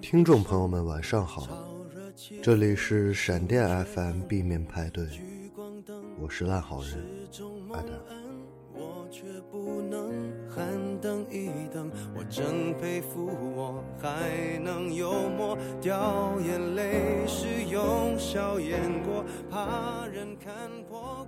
听众朋友们，晚上好，这里是闪电 FM B 面派对，我是烂好人阿达。我却不能喊等一等，我真佩服我还能幽默，掉眼泪是用笑掩过，怕人看破。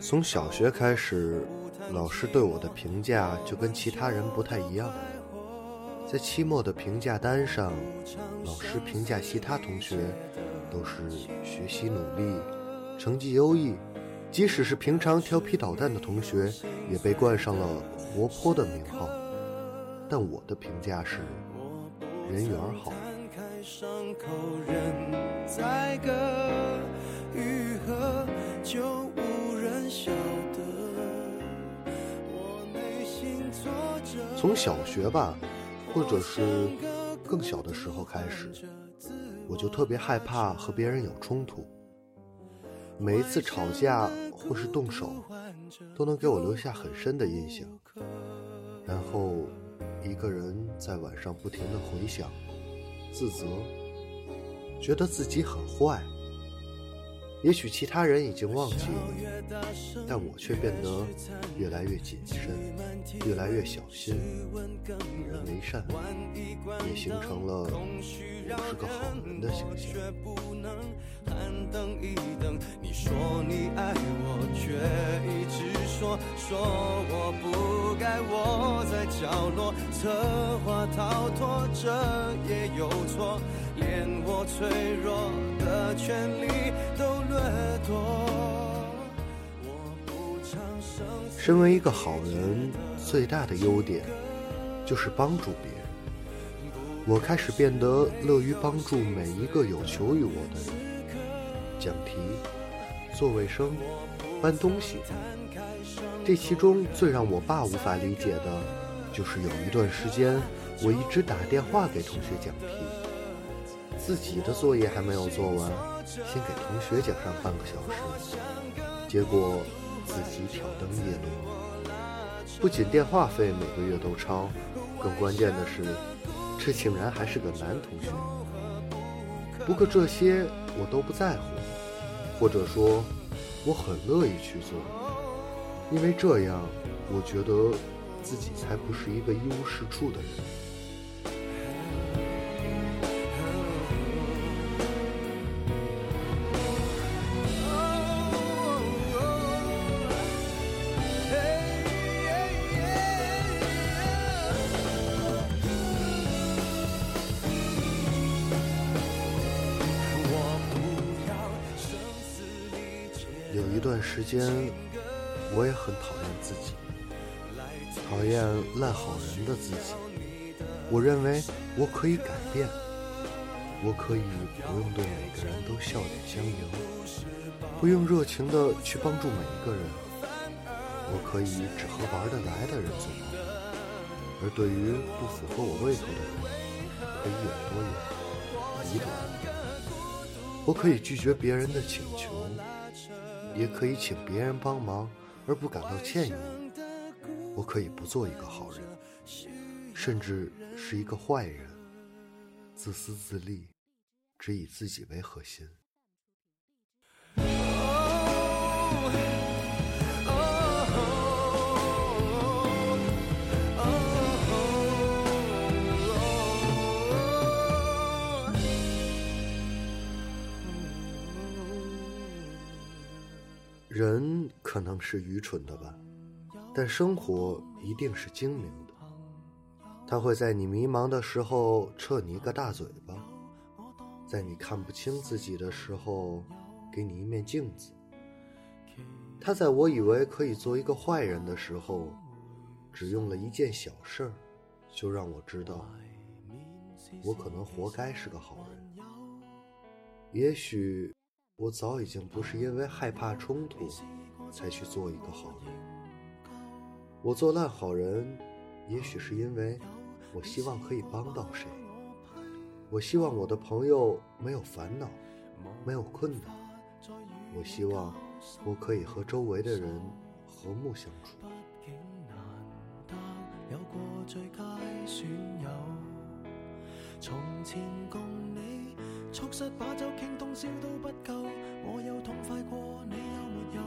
从小学开始，老师对我的评价就跟其他人不太一样。在期末的评价单上，老师评价其他同学都是学习努力、成绩优异。即使是平常调皮捣蛋的同学，也被冠上了活泼的名号。但我的评价是人缘好。从小学吧，或者是更小的时候开始，我就特别害怕和别人有冲突。每一次吵架或是动手，都能给我留下很深的印象。然后，一个人在晚上不停的回想、自责，觉得自己很坏。也许其他人已经忘记了，但我却变得越来越谨慎，越来越小心，人为善，也形成了我是个好人的形象。你说你爱我，却一直说说我不该窝在角落，策划逃脱，这也有错，连我脆弱的权利都。身为一个好人，最大的优点就是帮助别人。我开始变得乐于帮助每一个有求于我的人。讲题、做卫生、搬东西，这其中最让我爸无法理解的，就是有一段时间，我一直打电话给同学讲题。自己的作业还没有做完，先给同学讲上半个小时，结果自己挑灯夜读。不仅电话费每个月都超，更关键的是，这竟然还是个男同学。不过这些我都不在乎，或者说，我很乐意去做，因为这样，我觉得自己才不是一个一无是处的人。有一段时间，我也很讨厌自己，讨厌烂好人的自己。我认为我可以改变，我可以不用对每个人都笑脸相迎，不用热情的去帮助每一个人。我可以只和玩得来的人做朋友，而对于不符合我胃口的人，可以有多远，离多远。我可以拒绝别人的请求。也可以请别人帮忙而不感到歉意。我可以不做一个好人，甚至是一个坏人，自私自利，只以自己为核心。人可能是愚蠢的吧，但生活一定是精明的。他会在你迷茫的时候撤你一个大嘴巴，在你看不清自己的时候给你一面镜子。他在我以为可以做一个坏人的时候，只用了一件小事儿，就让我知道，我可能活该是个好人。也许。我早已经不是因为害怕冲突才去做一个好人。我做烂好人，也许是因为我希望可以帮到谁。我希望我的朋友没有烦恼，没有困难。我希望我可以和周围的人和睦相处。从前共你促膝把酒倾通宵都不够，我有痛快过，你有没有？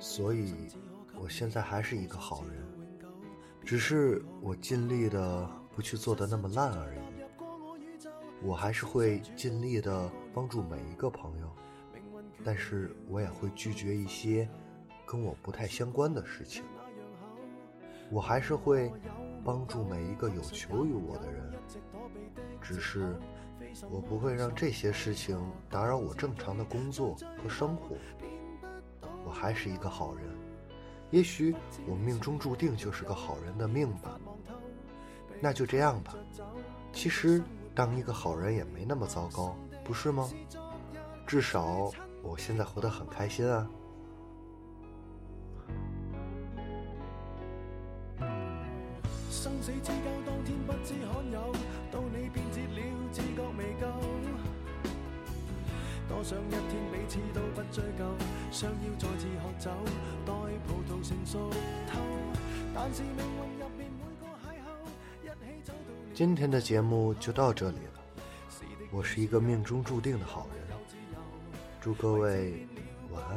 所以，我现在还是一个好人，只是我尽力的不去做的那么烂而已。我还是会尽力的帮助每一个朋友，但是我也会拒绝一些跟我不太相关的事情。我还是会帮助每一个有求于我的人，只是我不会让这些事情打扰我正常的工作和生活。我还是一个好人，也许我命中注定就是个好人的命吧。那就这样吧。其实。当一个好人也没那么糟糕，不是吗？至少我现在活得很开心啊。生死之交当天不知罕有，到你变节了，自觉未够。多想一天彼此都不追究，想要再次喝酒，待葡萄成熟透。但是命运入面每个邂逅，一起走到。今天的节目就到这里了。我是一个命中注定的好人，祝各位晚安，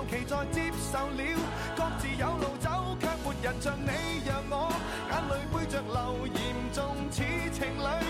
尤其就其在接受了，各自有路走，却没人像你让我。眼泪背着流，严重似情侣。